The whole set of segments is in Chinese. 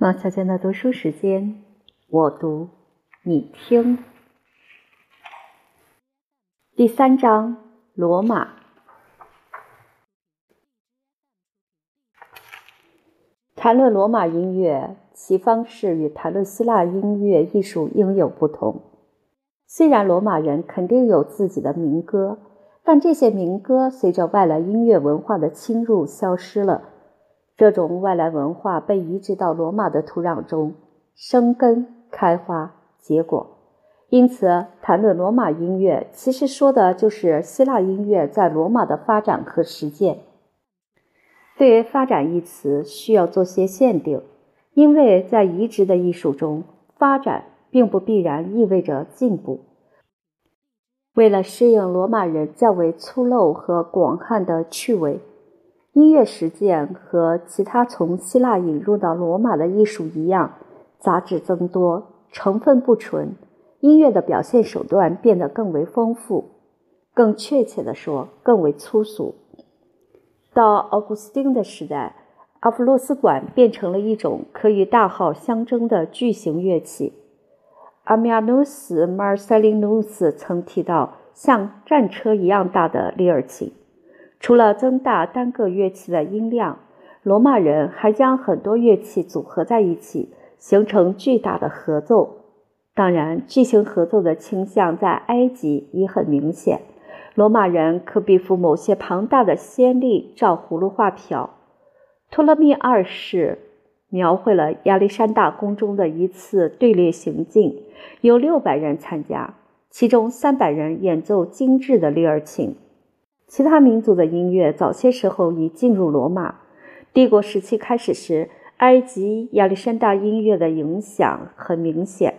马小娟的读书时间，我读，你听。第三章：罗马。谈论罗马音乐，其方式与谈论希腊音乐艺术应有不同。虽然罗马人肯定有自己的民歌，但这些民歌随着外来音乐文化的侵入消失了。这种外来文化被移植到罗马的土壤中，生根、开花、结果。因此，谈论罗马音乐，其实说的就是希腊音乐在罗马的发展和实践。对于“发展”一词，需要做些限定，因为在移植的艺术中，发展并不必然意味着进步。为了适应罗马人较为粗陋和广汉的趣味。音乐实践和其他从希腊引入到罗马的艺术一样，杂质增多，成分不纯，音乐的表现手段变得更为丰富，更确切地说，更为粗俗。到奥古斯丁的时代，阿弗洛斯管变成了一种可与大号相争的巨型乐器。阿米亚努斯·马尔塞林努斯曾提到，像战车一样大的利尔琴。除了增大单个乐器的音量，罗马人还将很多乐器组合在一起，形成巨大的合奏。当然，巨型合奏的倾向在埃及已很明显。罗马人可比附某些庞大的先例照葫芦画瓢。托勒密二世描绘了亚历山大宫中的一次队列行进，有六百人参加，其中三百人演奏精致的利尔琴。其他民族的音乐早些时候已进入罗马。帝国时期开始时，埃及亚历山大音乐的影响很明显，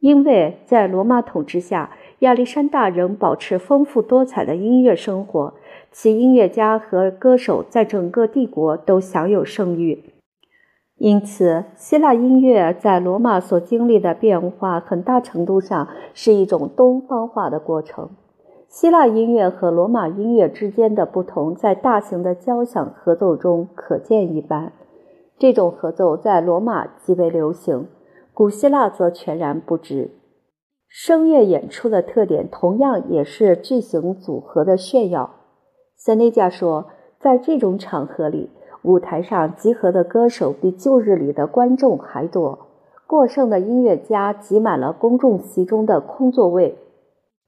因为在罗马统治下，亚历山大仍保持丰富多彩的音乐生活，其音乐家和歌手在整个帝国都享有盛誉。因此，希腊音乐在罗马所经历的变化，很大程度上是一种东方化的过程。希腊音乐和罗马音乐之间的不同，在大型的交响合奏中可见一斑。这种合奏在罗马极为流行，古希腊则全然不知。声乐演出的特点同样也是巨型组合的炫耀。塞内加说，在这种场合里，舞台上集合的歌手比旧日里的观众还多，过剩的音乐家挤满了公众席中的空座位。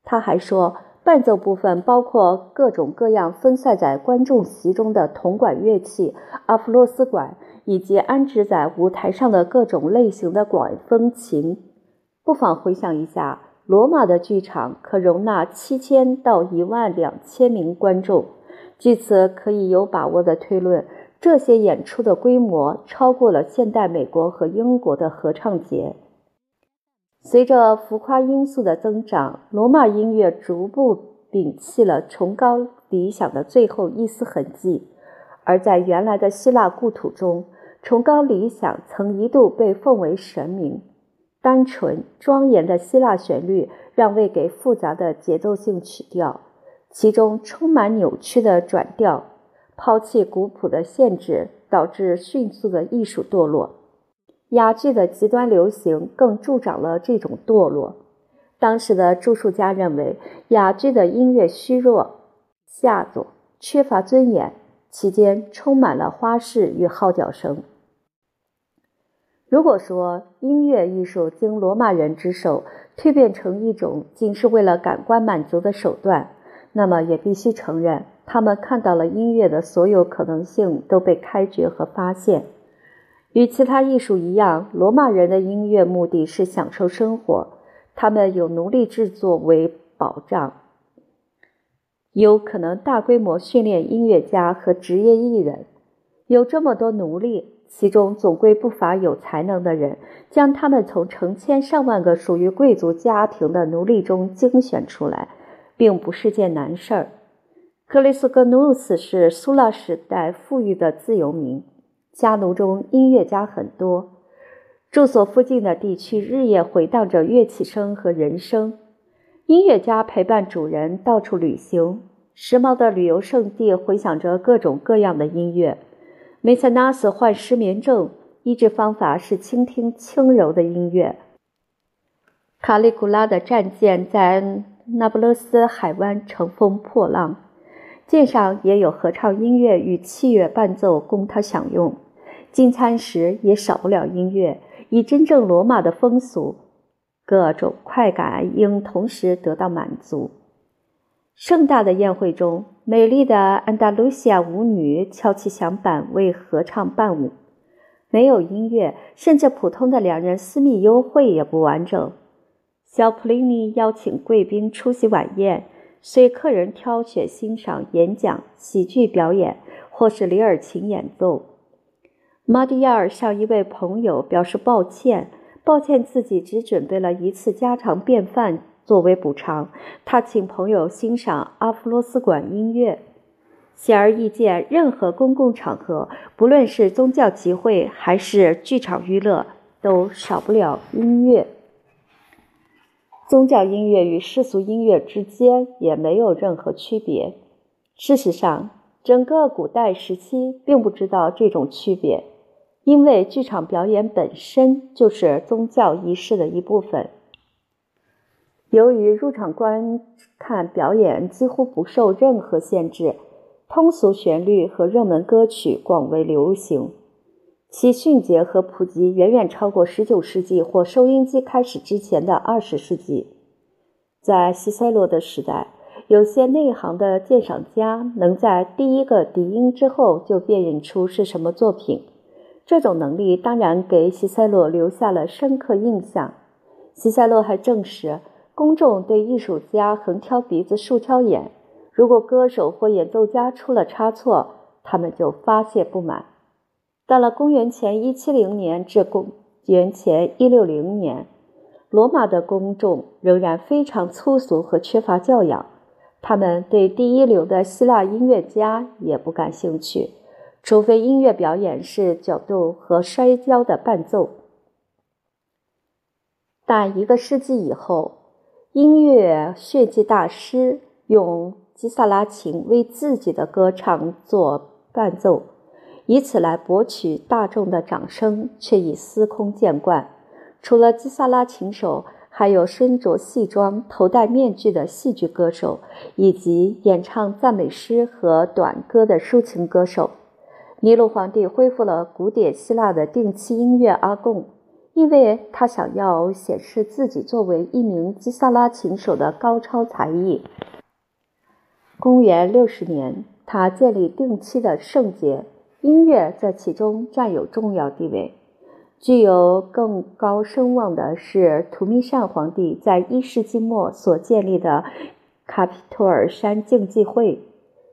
他还说。伴奏部分包括各种各样分散在观众席中的铜管乐器、阿弗洛斯管，以及安置在舞台上的各种类型的管风琴。不妨回想一下，罗马的剧场可容纳七千到一万两千名观众。据此可以有把握地推论，这些演出的规模超过了现代美国和英国的合唱节。随着浮夸因素的增长，罗马音乐逐步摒弃了崇高理想的最后一丝痕迹。而在原来的希腊故土中，崇高理想曾一度被奉为神明。单纯庄严的希腊旋律让位给复杂的节奏性曲调，其中充满扭曲的转调，抛弃古朴的限制，导致迅速的艺术堕落。哑剧的极端流行更助长了这种堕落。当时的著述家认为，哑剧的音乐虚弱、下作、缺乏尊严，其间充满了花式与号角声。如果说音乐艺术经罗马人之手蜕变成一种仅是为了感官满足的手段，那么也必须承认，他们看到了音乐的所有可能性都被开掘和发现。与其他艺术一样，罗马人的音乐目的是享受生活。他们有奴隶制作为保障，有可能大规模训练音乐家和职业艺人。有这么多奴隶，其中总归不乏有才能的人，将他们从成千上万个属于贵族家庭的奴隶中精选出来，并不是件难事儿。克里斯格努斯是苏拉时代富裕的自由民。家奴中音乐家很多，住所附近的地区日夜回荡着乐器声和人声。音乐家陪伴主人到处旅行，时髦的旅游胜地回响着各种各样的音乐。梅塞纳斯患失眠症，医治方法是倾听轻柔的音乐。卡利古拉的战舰在那不勒斯海湾乘风破浪，舰上也有合唱音乐与器乐伴奏供他享用。进餐时也少不了音乐，以真正罗马的风俗，各种快感应同时得到满足。盛大的宴会中，美丽的安达卢西亚舞女敲起响板为合唱伴舞。没有音乐，甚至普通的两人私密幽会也不完整。小普林尼邀请贵宾出席晚宴，随客人挑选欣赏演讲、喜剧表演或是里尔琴演奏。马蒂亚尔向一位朋友表示抱歉，抱歉自己只准备了一次家常便饭作为补偿。他请朋友欣赏阿弗罗斯馆音乐。显而易见，任何公共场合，不论是宗教集会还是剧场娱乐，都少不了音乐。宗教音乐与世俗音乐之间也没有任何区别。事实上，整个古代时期并不知道这种区别，因为剧场表演本身就是宗教仪式的一部分。由于入场观看表演几乎不受任何限制，通俗旋律和热门歌曲广为流行。其迅捷和普及远远超过19世纪或收音机开始之前的20世纪。在西塞罗的时代，有些内行的鉴赏家能在第一个笛音之后就辨认出是什么作品。这种能力当然给西塞罗留下了深刻印象。西塞罗还证实，公众对艺术家横挑鼻子竖挑眼，如果歌手或演奏家出了差错，他们就发泄不满。到了公元前一七零年至公元前一六零年，罗马的公众仍然非常粗俗和缺乏教养。他们对第一流的希腊音乐家也不感兴趣，除非音乐表演是角斗和摔跤的伴奏。但一个世纪以后，音乐炫技大师用吉萨拉琴为自己的歌唱做伴奏。以此来博取大众的掌声，却已司空见惯。除了基萨拉琴手，还有身着戏装、头戴面具的戏剧歌手，以及演唱赞美诗和短歌的抒情歌手。尼禄皇帝恢复了古典希腊的定期音乐阿贡，因为他想要显示自己作为一名基萨拉琴手的高超才艺。公元六十年，他建立定期的圣节。音乐在其中占有重要地位。具有更高声望的是图密善皇帝在一世纪末所建立的卡皮托尔山竞技会。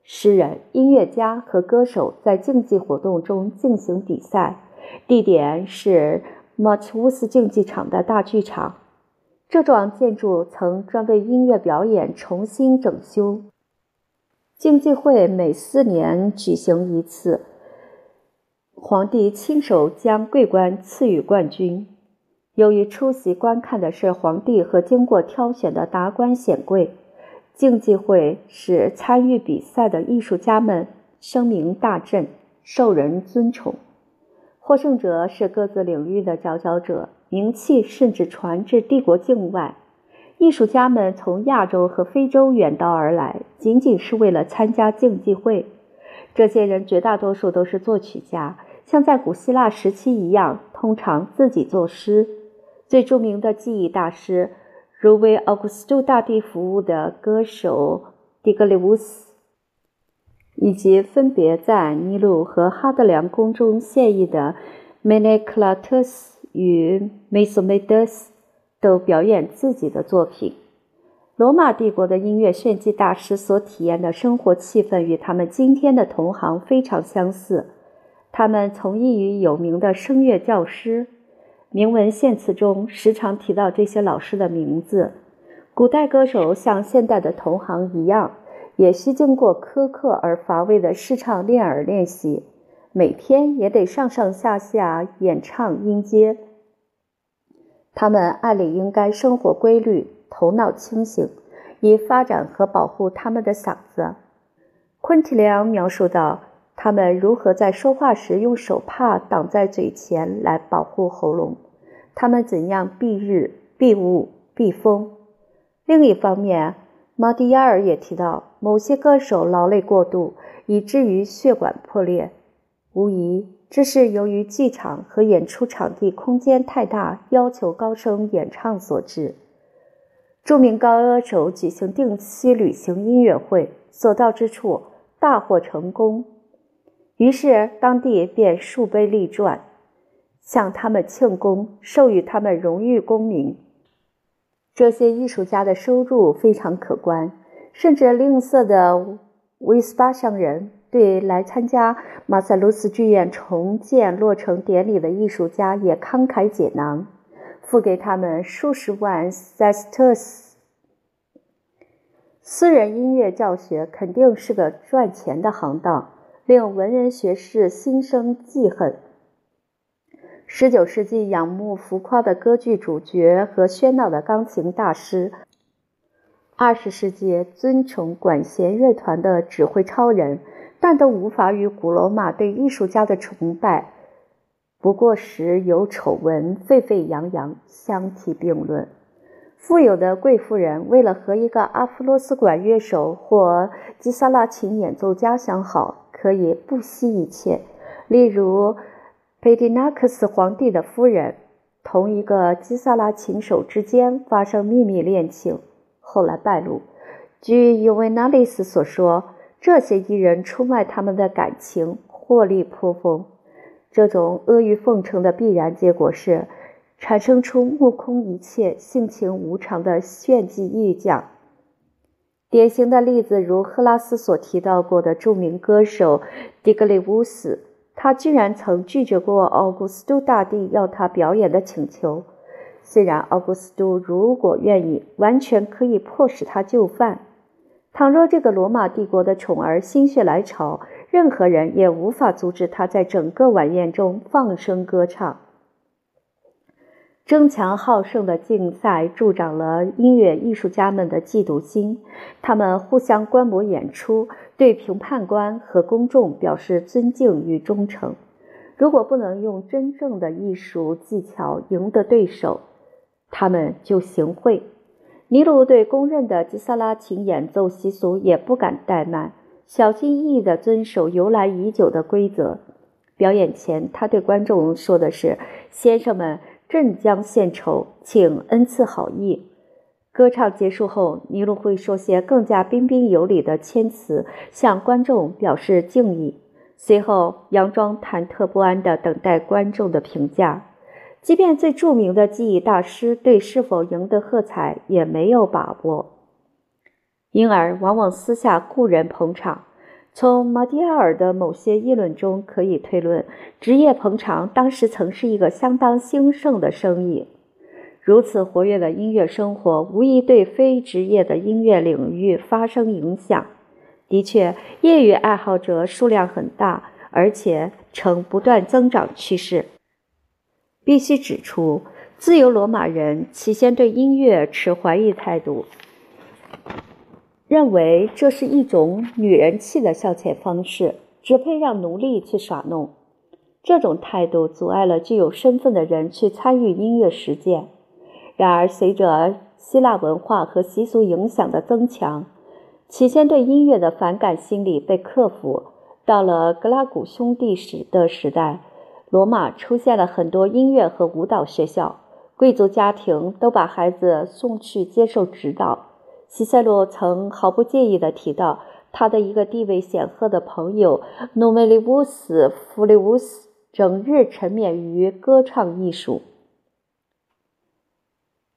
诗人、音乐家和歌手在竞技活动中进行比赛，地点是马奇乌斯竞技场的大剧场。这幢建筑曾专为音乐表演重新整修。竞技会每四年举行一次。皇帝亲手将桂冠赐予冠军。由于出席观看的是皇帝和经过挑选的达官显贵，竞技会使参与比赛的艺术家们声名大振，受人尊崇。获胜者是各自领域的佼佼者，名气甚至传至帝国境外。艺术家们从亚洲和非洲远道而来，仅仅是为了参加竞技会。这些人绝大多数都是作曲家。像在古希腊时期一样，通常自己作诗。最著名的记忆大师，如为奥古斯都大帝服务的歌手迪格里乌斯，以及分别在尼禄和哈德良宫中献艺的梅内克拉特斯与梅索梅德斯，都表演自己的作品。罗马帝国的音乐炫技大师所体验的生活气氛，与他们今天的同行非常相似。他们从艺于有名的声乐教师，铭文献词中时常提到这些老师的名字。古代歌手像现代的同行一样，也需经过苛刻而乏味的试唱练耳练习，每天也得上上下下演唱音阶。他们按理应该生活规律，头脑清醒，以发展和保护他们的嗓子。昆提良描述道。他们如何在说话时用手帕挡在嘴前来保护喉咙？他们怎样避日、避雾、避风？另一方面，马蒂亚尔也提到，某些歌手劳累过度，以至于血管破裂。无疑，这是由于剧场和演出场地空间太大，要求高声演唱所致。著名高歌手举行定期旅行音乐会，所到之处大获成功。于是，当地便树碑立传，向他们庆功，授予他们荣誉功名。这些艺术家的收入非常可观，甚至吝啬的威斯巴商人对来参加马塞卢斯剧院重建落成典礼的艺术家也慷慨解囊，付给他们数十万塞斯特斯。私人音乐教学肯定是个赚钱的行当。令文人学士心生记恨。十九世纪仰慕浮夸的歌剧主角和喧闹的钢琴大师，二十世纪尊崇管弦乐团的指挥超人，但都无法与古罗马对艺术家的崇拜不过时有丑闻沸沸扬扬相提并论。富有的贵妇人为了和一个阿弗洛斯管乐手或基萨拉琴演奏家相好。可以不惜一切，例如佩蒂纳克斯皇帝的夫人同一个基萨拉琴手之间发生秘密恋情，后来败露。据尤维纳利斯所说，这些艺人出卖他们的感情，获利颇丰。这种阿谀奉承的必然结果是，产生出目空一切、性情无常的炫技艺匠。典型的例子，如赫拉斯所提到过的著名歌手迪格里乌斯，他居然曾拒绝过奥古斯都大帝要他表演的请求。虽然奥古斯都如果愿意，完全可以迫使他就范。倘若这个罗马帝国的宠儿心血来潮，任何人也无法阻止他在整个晚宴中放声歌唱。争强好胜的竞赛助长了音乐艺术家们的嫉妒心，他们互相观摩演出，对评判官和公众表示尊敬与忠诚。如果不能用真正的艺术技巧赢得对手，他们就行贿。尼禄对公认的吉萨拉琴演奏习俗也不敢怠慢，小心翼翼地遵守由来已久的规则。表演前，他对观众说的是：“先生们。”镇江献丑，请恩赐好意。歌唱结束后，尼禄会说些更加彬彬有礼的谦辞，向观众表示敬意。随后，佯装忐忑不安地等待观众的评价。即便最著名的技艺大师对是否赢得喝彩也没有把握，因而往往私下雇人捧场。从马蒂亚尔的某些议论中可以推论，职业捧场当时曾是一个相当兴盛的生意。如此活跃的音乐生活，无疑对非职业的音乐领域发生影响。的确，业余爱好者数量很大，而且呈不断增长趋势。必须指出，自由罗马人起先对音乐持怀疑态度。认为这是一种女人气的消遣方式，只配让奴隶去耍弄。这种态度阻碍了具有身份的人去参与音乐实践。然而，随着希腊文化和习俗影响的增强，起先对音乐的反感心理被克服。到了格拉古兄弟时的时代，罗马出现了很多音乐和舞蹈学校，贵族家庭都把孩子送去接受指导。西塞罗曾毫不介意地提到，他的一个地位显赫的朋友努梅利乌斯·弗利乌斯整日沉湎于歌唱艺术。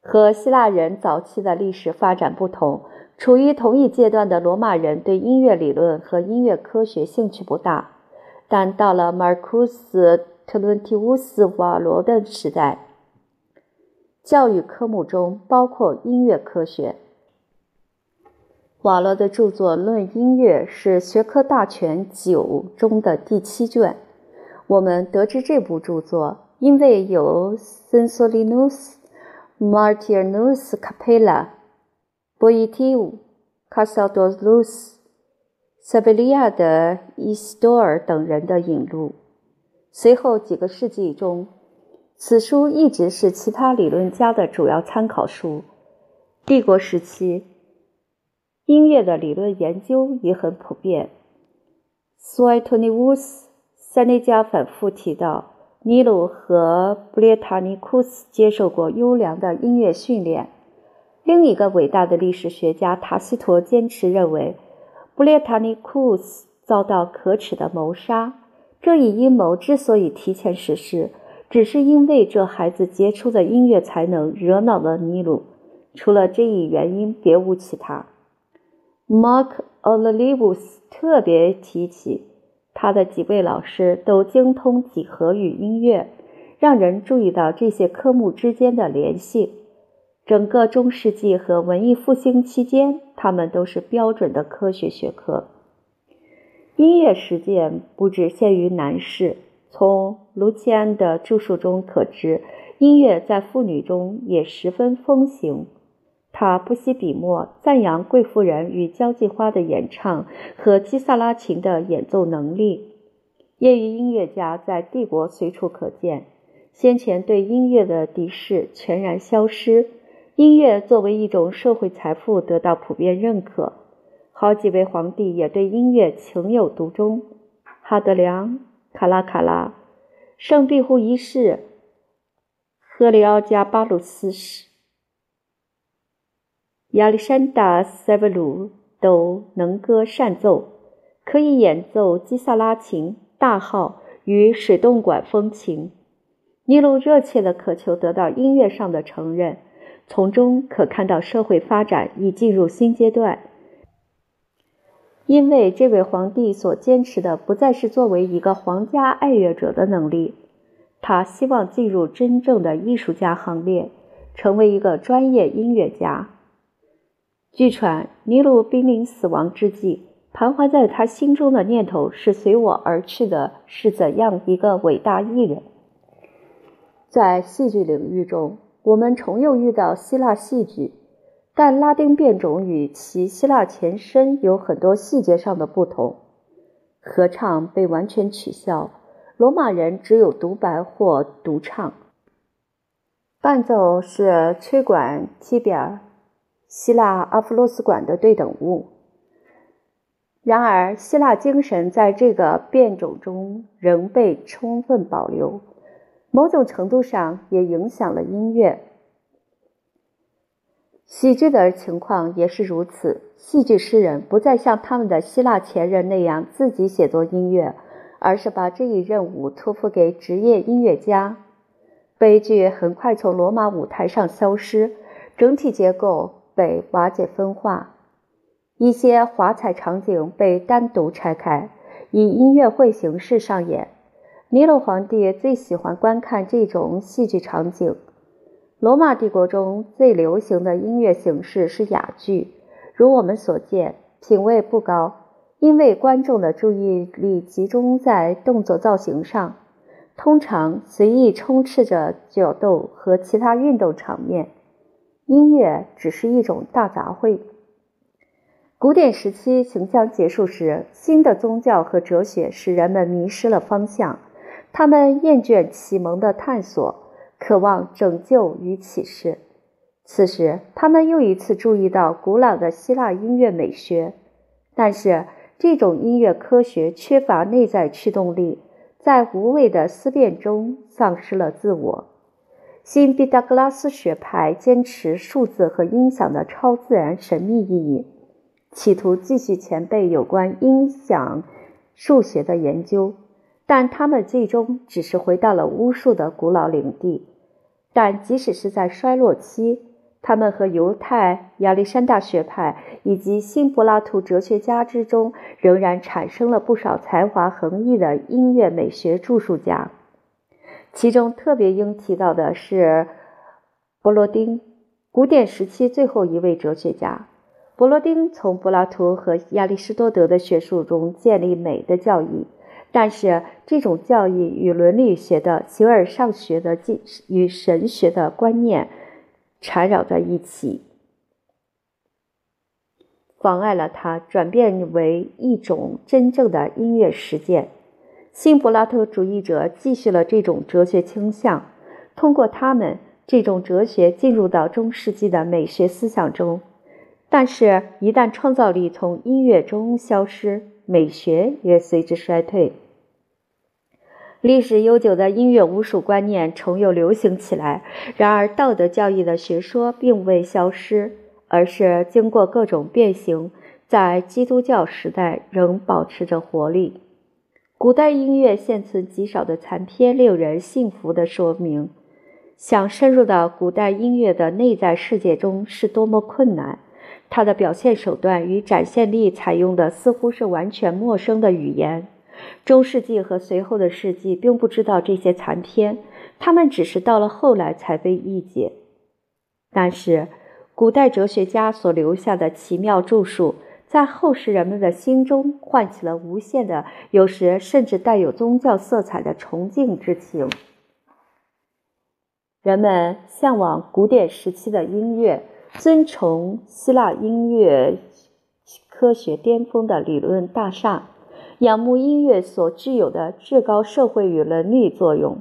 和希腊人早期的历史发展不同，处于同一阶段的罗马人对音乐理论和音乐科学兴趣不大，但到了马尔库斯·特伦提乌斯·瓦罗的时代，教育科目中包括音乐科学。瓦罗的著作《论音乐》是学科大全九中的第七卷。我们得知这部著作，因为有 Sensolinus Martianus Capella、Boetius、Cassiodorus、塞贝利亚的伊斯多尔等人的引入。随后几个世纪中，此书一直是其他理论家的主要参考书。帝国时期，音乐的理论研究也很普遍。苏埃托尼乌斯·塞内加反复提到，尼鲁和布列塔尼库斯接受过优良的音乐训练。另一个伟大的历史学家塔西佗坚持认为，布列塔尼库斯遭到可耻的谋杀。这一阴谋之所以提前实施，只是因为这孩子杰出的音乐才能惹恼了尼禄。除了这一原因，别无其他。Mark Olivus 特别提起，他的几位老师都精通几何与音乐，让人注意到这些科目之间的联系。整个中世纪和文艺复兴期间，他们都是标准的科学学科。音乐实践不只限于男士。从卢奇安的著述中可知，音乐在妇女中也十分风行。他不惜笔墨赞扬贵妇人与交际花的演唱和基萨拉琴的演奏能力。业余音乐家在帝国随处可见。先前对音乐的敌视全然消失。音乐作为一种社会财富得到普遍认可，好几位皇帝也对音乐情有独钟。哈德良、卡拉卡拉、圣庇护一世、赫里奥加巴鲁斯、亚历山大·塞维鲁都能歌善奏，可以演奏基萨拉琴、大号与水动管风琴。尼禄热切地渴求得到音乐上的承认。从中可看到社会发展已进入新阶段，因为这位皇帝所坚持的不再是作为一个皇家爱乐者的能力，他希望进入真正的艺术家行列，成为一个专业音乐家。据传，尼禄濒临死亡之际，盘桓在他心中的念头是随我而去的是怎样一个伟大艺人。在戏剧领域中。我们重又遇到希腊戏剧，但拉丁变种与其希腊前身有很多细节上的不同。合唱被完全取消，罗马人只有独白或独唱。伴奏是吹管、提比尔、希腊阿弗洛斯管的对等物。然而，希腊精神在这个变种中仍被充分保留。某种程度上也影响了音乐。喜剧的情况也是如此。戏剧诗人不再像他们的希腊前人那样自己写作音乐，而是把这一任务托付给职业音乐家。悲剧很快从罗马舞台上消失，整体结构被瓦解分化，一些华彩场景被单独拆开，以音乐会形式上演。尼禄皇帝最喜欢观看这种戏剧场景。罗马帝国中最流行的音乐形式是哑剧，如我们所见，品味不高，因为观众的注意力集中在动作造型上，通常随意充斥着角斗和其他运动场面。音乐只是一种大杂烩。古典时期行将结束时，新的宗教和哲学使人们迷失了方向。他们厌倦启蒙的探索，渴望拯救与启示。此时，他们又一次注意到古老的希腊音乐美学，但是这种音乐科学缺乏内在驱动力，在无谓的思辨中丧失了自我。新毕达哥拉斯学派坚持数字和音响的超自然神秘意义，企图继续前辈有关音响数学的研究。但他们最终只是回到了巫术的古老领地。但即使是在衰落期，他们和犹太亚历山大学派以及新柏拉图哲学家之中，仍然产生了不少才华横溢的音乐美学著述家。其中特别应提到的是柏罗丁，古典时期最后一位哲学家。柏罗丁从柏拉图和亚里士多德的学术中建立美的教义。但是，这种教义与伦理学的形而上学的进与神学的观念缠绕在一起。妨碍了它转变为一种真正的音乐实践。新柏拉图主义者继续了这种哲学倾向，通过他们，这种哲学进入到中世纪的美学思想中。但是，一旦创造力从音乐中消失，美学也随之衰退。历史悠久的音乐巫术观念重又流行起来，然而道德教义的学说并未消失，而是经过各种变形，在基督教时代仍保持着活力。古代音乐现存极少的残篇，令人信服的说明，想深入到古代音乐的内在世界中是多么困难。它的表现手段与展现力采用的似乎是完全陌生的语言。中世纪和随后的世纪并不知道这些残篇，他们只是到了后来才被译解。但是，古代哲学家所留下的奇妙著述。在后世人们的心中唤起了无限的，有时甚至带有宗教色彩的崇敬之情。人们向往古典时期的音乐，尊崇希腊音乐科学巅峰的理论大厦，仰慕音乐所具有的至高社会与伦理作用。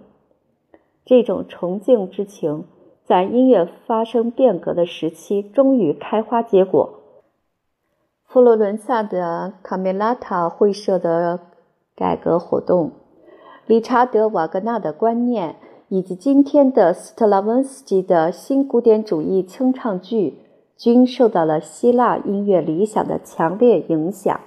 这种崇敬之情，在音乐发生变革的时期，终于开花结果。佛罗伦萨的卡梅拉塔会社的改革活动，理查德·瓦格纳的观念，以及今天的斯特拉文斯基的新古典主义清唱剧，均受到了希腊音乐理想的强烈影响。